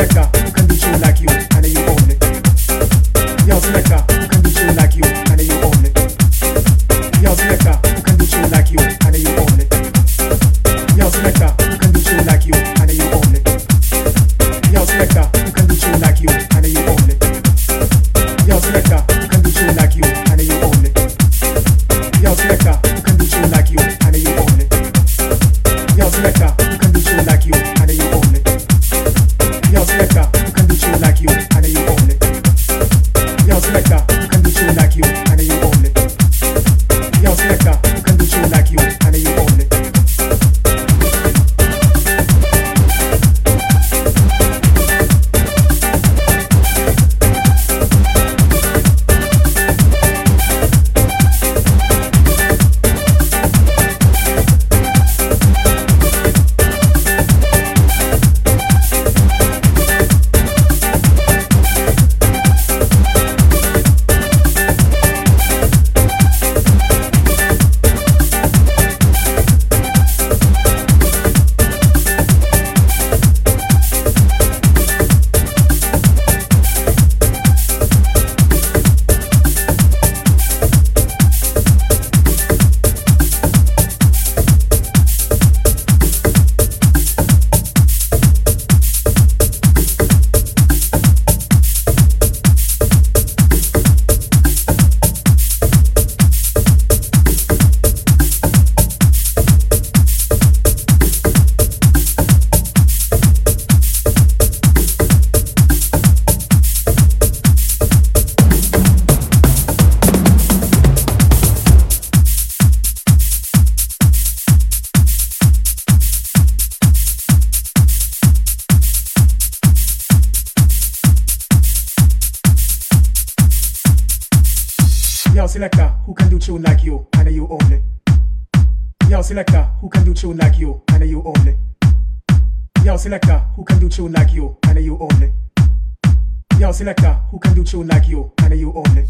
America. selector, who can do tune like you, and you only. Yo selector, who can do tune like you, and you only. Yo selector, who can do tune like you, and you only. Yo selector, who can do tune like you, and you only.